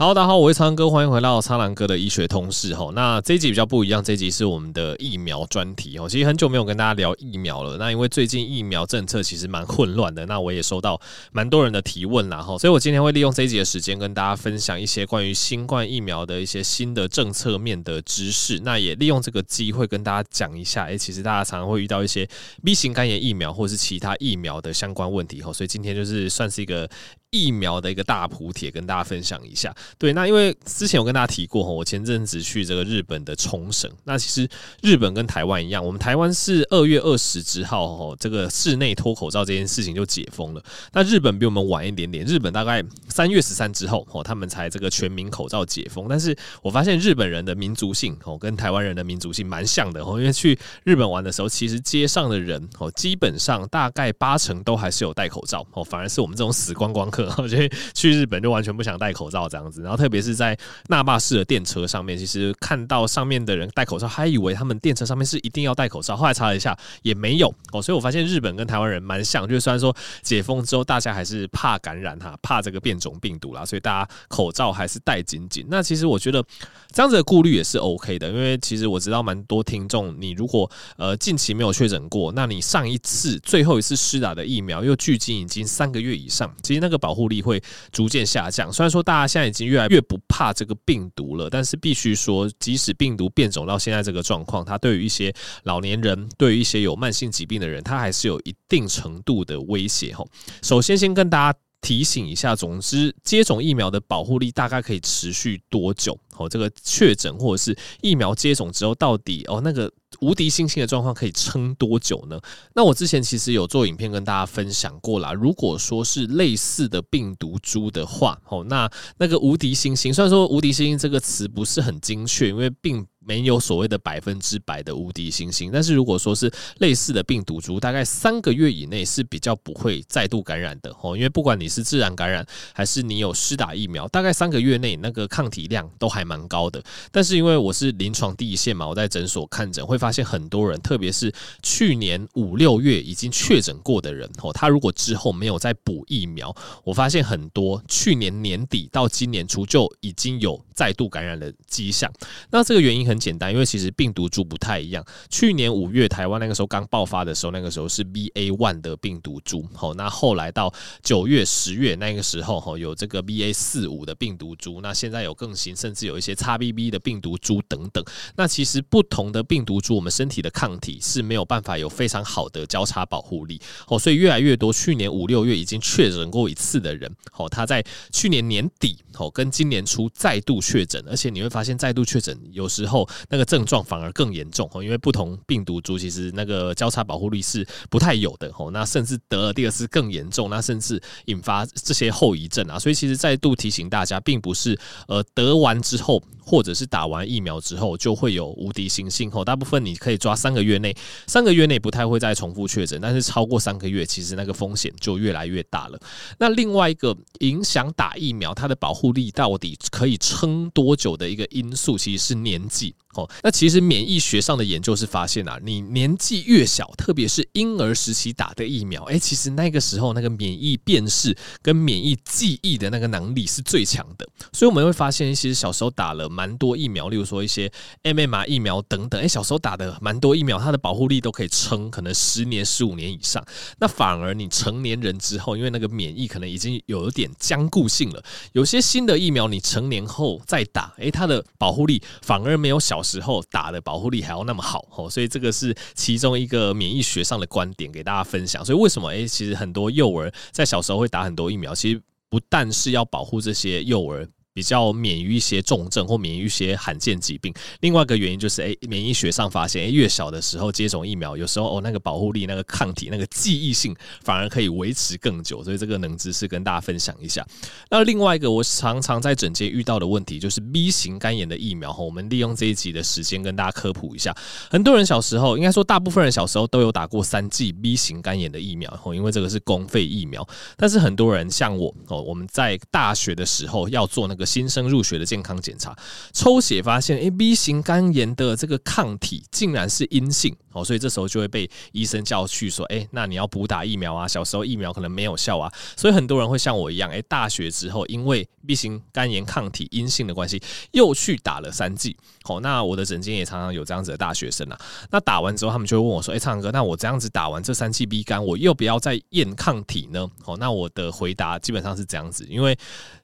好，大家好，我是苍哥，欢迎回到苍蓝鸽的医学通识哈。那这一集比较不一样，这一集是我们的疫苗专题哦。其实很久没有跟大家聊疫苗了，那因为最近疫苗政策其实蛮混乱的，那我也收到蛮多人的提问啦哈，所以我今天会利用这一集的时间跟大家分享一些关于新冠疫苗的一些新的政策面的知识，那也利用这个机会跟大家讲一下，诶，其实大家常常会遇到一些 B 型肝炎疫苗或者是其他疫苗的相关问题哈，所以今天就是算是一个。疫苗的一个大普帖，跟大家分享一下。对，那因为之前有跟大家提过哈，我前阵子去这个日本的冲绳。那其实日本跟台湾一样，我们台湾是二月二十之后，哦这个室内脱口罩这件事情就解封了。那日本比我们晚一点点，日本大概三月十三之后，哦，他们才这个全民口罩解封。但是我发现日本人的民族性哦，跟台湾人的民族性蛮像的哦。因为去日本玩的时候，其实街上的人哦，基本上大概八成都还是有戴口罩哦，反而是我们这种死光光 我觉得去日本就完全不想戴口罩这样子，然后特别是在那霸市的电车上面，其实看到上面的人戴口罩，还以为他们电车上面是一定要戴口罩，后来查了一下也没有。哦，所以我发现日本跟台湾人蛮像，就是虽然说解封之后大家还是怕感染哈，怕这个变种病毒啦，所以大家口罩还是戴紧紧。那其实我觉得这样子的顾虑也是 OK 的，因为其实我知道蛮多听众，你如果呃近期没有确诊过，那你上一次最后一次施打的疫苗又距今已经三个月以上，其实那个保保护力。会逐渐下降。虽然说大家现在已经越来越不怕这个病毒了，但是必须说，即使病毒变种到现在这个状况，它对于一些老年人，对于一些有慢性疾病的人，它还是有一定程度的威胁。哈，首先先跟大家提醒一下，总之接种疫苗的保护力大概可以持续多久？哦，这个确诊或者是疫苗接种之后，到底哦那个。无敌星星的状况可以撑多久呢？那我之前其实有做影片跟大家分享过啦。如果说是类似的病毒株的话，哦，那那个无敌星星，虽然说无敌星星这个词不是很精确，因为并没有所谓的百分之百的无敌星星。但是如果说是类似的病毒株，大概三个月以内是比较不会再度感染的哦。因为不管你是自然感染还是你有施打疫苗，大概三个月内那个抗体量都还蛮高的。但是因为我是临床第一线嘛，我在诊所看诊会。发现很多人，特别是去年五六月已经确诊过的人，哦，他如果之后没有再补疫苗，我发现很多去年年底到今年初就已经有再度感染的迹象。那这个原因很简单，因为其实病毒株不太一样。去年五月台湾那个时候刚爆发的时候，那个时候是 BA one 的病毒株，好，那后来到九月、十月那个时候，哈，有这个 BA 四五的病毒株，那现在有更新，甚至有一些 XBB 的病毒株等等。那其实不同的病毒株。我们身体的抗体是没有办法有非常好的交叉保护力哦，所以越来越多去年五六月已经确诊过一次的人，哦，他在去年年底哦跟今年初再度确诊，而且你会发现再度确诊有时候那个症状反而更严重哦，因为不同病毒株其实那个交叉保护力是不太有的哦，那甚至得了第二次更严重，那甚至引发这些后遗症啊，所以其实再度提醒大家，并不是呃得完之后或者是打完疫苗之后就会有无敌星星哦，大部分。你可以抓三个月内，三个月内不太会再重复确诊，但是超过三个月，其实那个风险就越来越大了。那另外一个影响打疫苗它的保护力到底可以撑多久的一个因素，其实是年纪。哦，那其实免疫学上的研究是发现啊，你年纪越小，特别是婴儿时期打的疫苗，诶，其实那个时候那个免疫辨识跟免疫记忆的那个能力是最强的。所以我们会发现，其实小时候打了蛮多疫苗，例如说一些 MMR 疫苗等等，诶，小时候打的蛮多疫苗，它的保护力都可以撑可能十年、十五年以上。那反而你成年人之后，因为那个免疫可能已经有一点僵固性了，有些新的疫苗你成年后再打，诶，它的保护力反而没有小。时候打的保护力还要那么好哦，所以这个是其中一个免疫学上的观点，给大家分享。所以为什么诶，其实很多幼儿在小时候会打很多疫苗，其实不但是要保护这些幼儿。比较免于一些重症或免于一些罕见疾病。另外一个原因就是，哎，免疫学上发现，哎，越小的时候接种疫苗，有时候哦，那个保护力、那个抗体、那个记忆性反而可以维持更久。所以这个冷知识跟大家分享一下。那另外一个，我常常在诊间遇到的问题就是 B 型肝炎的疫苗。我们利用这一集的时间跟大家科普一下。很多人小时候，应该说大部分人小时候都有打过三剂 B 型肝炎的疫苗，因为这个是公费疫苗。但是很多人像我哦，我们在大学的时候要做那个新生入学的健康检查，抽血发现，A、B 型肝炎的这个抗体竟然是阴性哦，所以这时候就会被医生叫去说，诶，那你要补打疫苗啊，小时候疫苗可能没有效啊，所以很多人会像我一样，诶，大学之后因为 B 型肝炎抗体阴性的关系，又去打了三剂。好，那我的诊间也常常有这样子的大学生啊，那打完之后，他们就会问我说，诶，苍蓝鸽，那我这样子打完这三剂 B 肝，我又不要再验抗体呢？好，那我的回答基本上是这样子，因为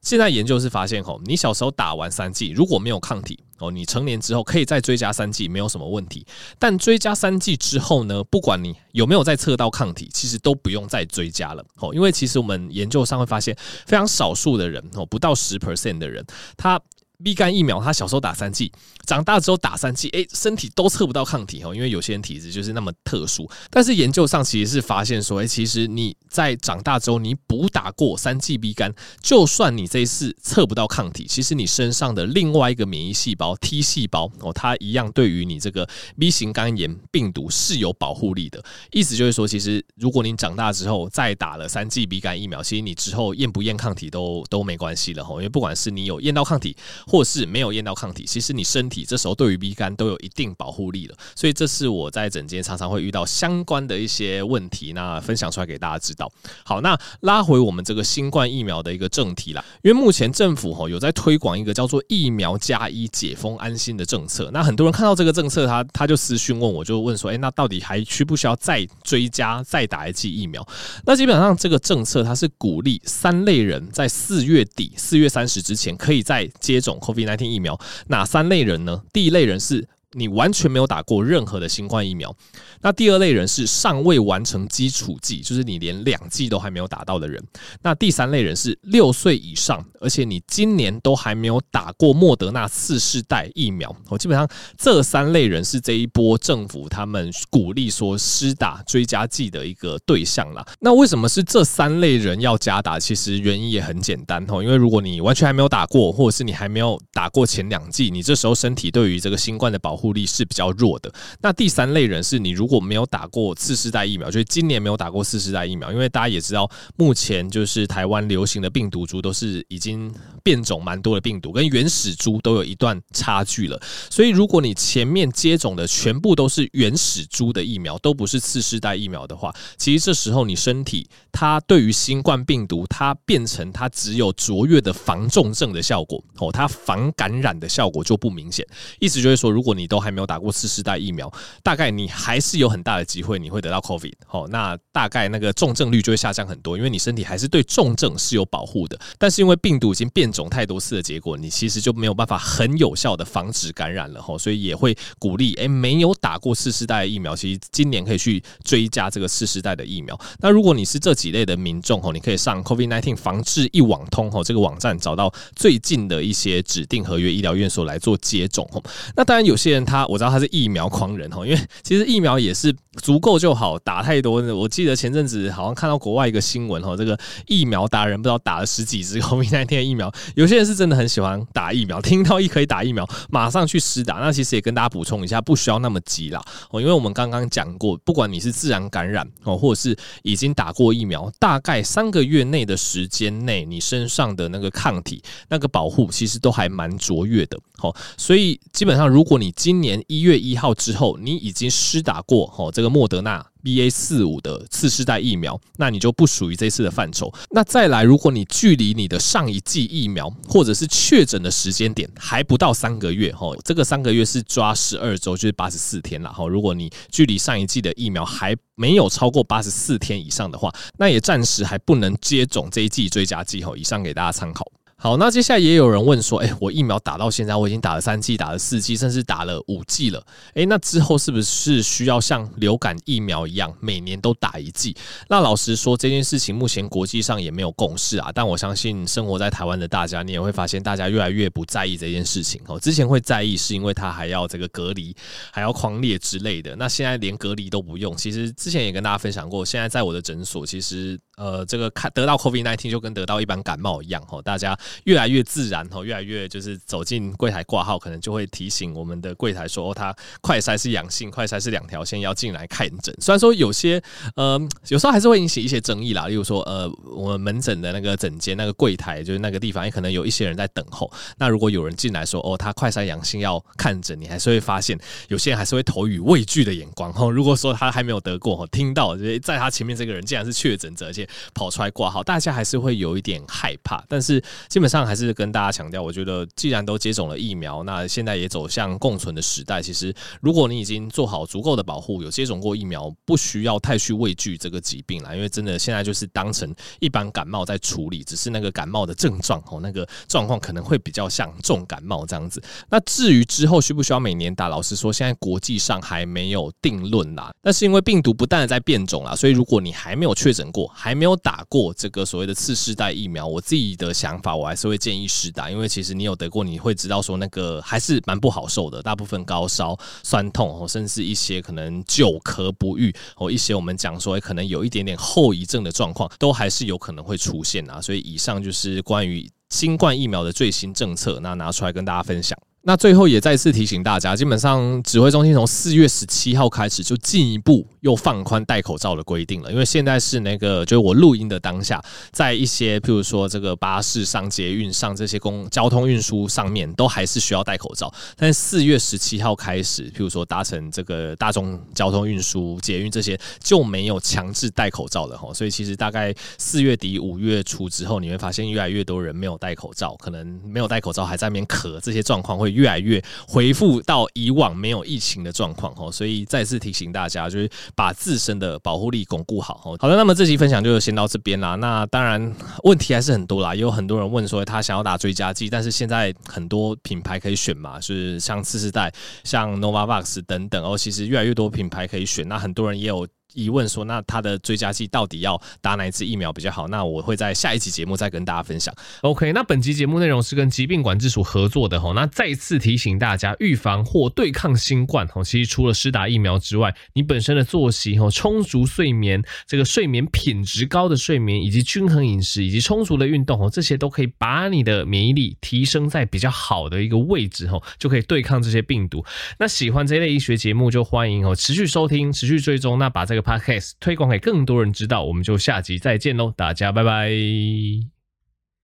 现在研究是发现，吼，你小时候打完三剂如果没有抗体，哦，你成年之后可以再追加三剂，没有什么问题。但追加三剂之后呢，不管你有没有再测到抗体，其实都不用再追加了，哦，因为其实我们研究上会发现，非常少数的人，哦，不到十 percent 的人，他。B 肝疫苗，他小时候打三剂，长大之后打三剂，诶，身体都测不到抗体哦，因为有些人体质就是那么特殊。但是研究上其实是发现说，诶，其实你在长大之后，你补打过三剂 B 肝，就算你这一次测不到抗体，其实你身上的另外一个免疫细胞 T 细胞哦，它一样对于你这个 B 型肝炎病毒是有保护力的。意思就是说，其实如果你长大之后再打了三剂 B 肝疫苗，其实你之后验不验抗体都都没关系了哈，因为不管是你有验到抗体。或是没有验到抗体，其实你身体这时候对于 B 肝都有一定保护力了，所以这是我在诊间常常会遇到相关的一些问题，那分享出来给大家知道。好，那拉回我们这个新冠疫苗的一个正题啦，因为目前政府吼有在推广一个叫做疫苗加一解封安心的政策，那很多人看到这个政策，他他就私讯问我，就问说，哎，那到底还需不需要再追加再打一剂疫苗？那基本上这个政策它是鼓励三类人在四月底四月三十之前可以再接种 COVID-19。疫苗哪三类人呢？第一类人是。你完全没有打过任何的新冠疫苗，那第二类人是尚未完成基础剂，就是你连两剂都还没有打到的人。那第三类人是六岁以上，而且你今年都还没有打过莫德纳次世代疫苗。我基本上这三类人是这一波政府他们鼓励说施打追加剂的一个对象啦。那为什么是这三类人要加打？其实原因也很简单哦，因为如果你完全还没有打过，或者是你还没有打过前两剂，你这时候身体对于这个新冠的保护力是比较弱的。那第三类人是你如果我没有打过次世代疫苗，就是今年没有打过次世代疫苗，因为大家也知道，目前就是台湾流行的病毒株都是已经变种蛮多的病毒，跟原始株都有一段差距了。所以如果你前面接种的全部都是原始株的疫苗，都不是次世代疫苗的话，其实这时候你身体它对于新冠病毒，它变成它只有卓越的防重症的效果哦，它防感染的效果就不明显。意思就是说，如果你都还没有打过次世代疫苗，大概你还是有很大的机会你会得到 COVID，好，那大概那个重症率就会下降很多，因为你身体还是对重症是有保护的。但是因为病毒已经变种太多次的结果，你其实就没有办法很有效的防止感染了哈，所以也会鼓励诶，没有打过四世代的疫苗，其实今年可以去追加这个四世代的疫苗。那如果你是这几类的民众哦，你可以上 COVID-19 防治一网通哦这个网站找到最近的一些指定合约医疗院所来做接种哦。那当然有些人。他我知道他是疫苗狂人哈，因为其实疫苗也是足够就好，打太多。我记得前阵子好像看到国外一个新闻哈，这个疫苗达人不知道打了十几支 COVID-19 的疫苗。有些人是真的很喜欢打疫苗，听到一可以打疫苗，马上去施打。那其实也跟大家补充一下，不需要那么急啦哦，因为我们刚刚讲过，不管你是自然感染哦，或者是已经打过疫苗，大概三个月内的时间内，你身上的那个抗体、那个保护，其实都还蛮卓越的。好，所以基本上如果你今年一月一号之后，你已经施打过哦这个莫德纳 BA 四五的次世代疫苗，那你就不属于这次的范畴。那再来，如果你距离你的上一剂疫苗或者是确诊的时间点还不到三个月吼，这个三个月是抓十二周，就是八十四天了哈。如果你距离上一剂的疫苗还没有超过八十四天以上的话，那也暂时还不能接种这一剂追加剂吼。以上给大家参考。好，那接下来也有人问说，哎、我疫苗打到现在，我已经打了三剂，打了四剂，甚至打了五剂了，哎、那之后是不是需要像流感疫苗一样，每年都打一剂？那老实说，这件事情目前国际上也没有共识啊。但我相信生活在台湾的大家，你也会发现，大家越来越不在意这件事情哦。之前会在意，是因为他还要这个隔离，还要匡列之类的。那现在连隔离都不用。其实之前也跟大家分享过，现在在我的诊所，其实呃，这个看得到 COVID-19 就跟得到一般感冒一样哦，大家。越来越自然哦，越来越就是走进柜台挂号，可能就会提醒我们的柜台说，哦，他快筛是阳性，快筛是两条线要进来看诊。虽然说有些呃，有时候还是会引起一些争议啦，例如说呃，我们门诊的那个诊间那个柜台，就是那个地方，也可能有一些人在等候。那如果有人进来说，哦，他快筛阳性要看诊，你还是会发现有些人还是会投以畏惧的眼光哦。如果说他还没有得过，听到就是在他前面这个人竟然是确诊者，而且跑出来挂号，大家还是会有一点害怕。但是基本上还是跟大家强调，我觉得既然都接种了疫苗，那现在也走向共存的时代。其实，如果你已经做好足够的保护，有接种过疫苗，不需要太去畏惧这个疾病了。因为真的现在就是当成一般感冒在处理，只是那个感冒的症状哦，那个状况可能会比较像重感冒这样子。那至于之后需不需要每年打，老实说，现在国际上还没有定论啦。那是因为病毒不断的在变种啦，所以如果你还没有确诊过，还没有打过这个所谓的次世代疫苗，我自己的想法，我还是会建议施打，因为其实你有得过，你会知道说那个还是蛮不好受的，大部分高烧、酸痛，甚至一些可能久咳不愈，哦，一些我们讲说可能有一点点后遗症的状况，都还是有可能会出现啊。所以以上就是关于新冠疫苗的最新政策，那拿出来跟大家分享。那最后也再次提醒大家，基本上指挥中心从四月十七号开始就进一步又放宽戴口罩的规定了。因为现在是那个，就是我录音的当下，在一些譬如说这个巴士上、捷运上这些公交通运输上面，都还是需要戴口罩。但四月十七号开始，譬如说搭乘这个大众交通运输、捷运这些就没有强制戴口罩了哈。所以其实大概四月底、五月初之后，你会发现越来越多人没有戴口罩，可能没有戴口罩还在那边咳，这些状况会。越来越恢复到以往没有疫情的状况哦，所以再次提醒大家，就是把自身的保护力巩固好哦。好的，那么这期分享就先到这边啦。那当然问题还是很多啦，也有很多人问说他想要打追加剂，但是现在很多品牌可以选嘛，就是像次世代、像 Novavax 等等哦，其实越来越多品牌可以选。那很多人也有。疑问说，那他的追加剂到底要打哪一支疫苗比较好？那我会在下一期节目再跟大家分享。OK，那本期节目内容是跟疾病管制署合作的哈。那再次提醒大家，预防或对抗新冠哈，其实除了施打疫苗之外，你本身的作息哈，充足睡眠，这个睡眠品质高的睡眠，以及均衡饮食，以及充足的运动哦，这些都可以把你的免疫力提升在比较好的一个位置哈，就可以对抗这些病毒。那喜欢这类医学节目，就欢迎哦持续收听，持续追踪，那把这个。Podcast 推广给更多人知道，我们就下集再见喽，大家拜拜。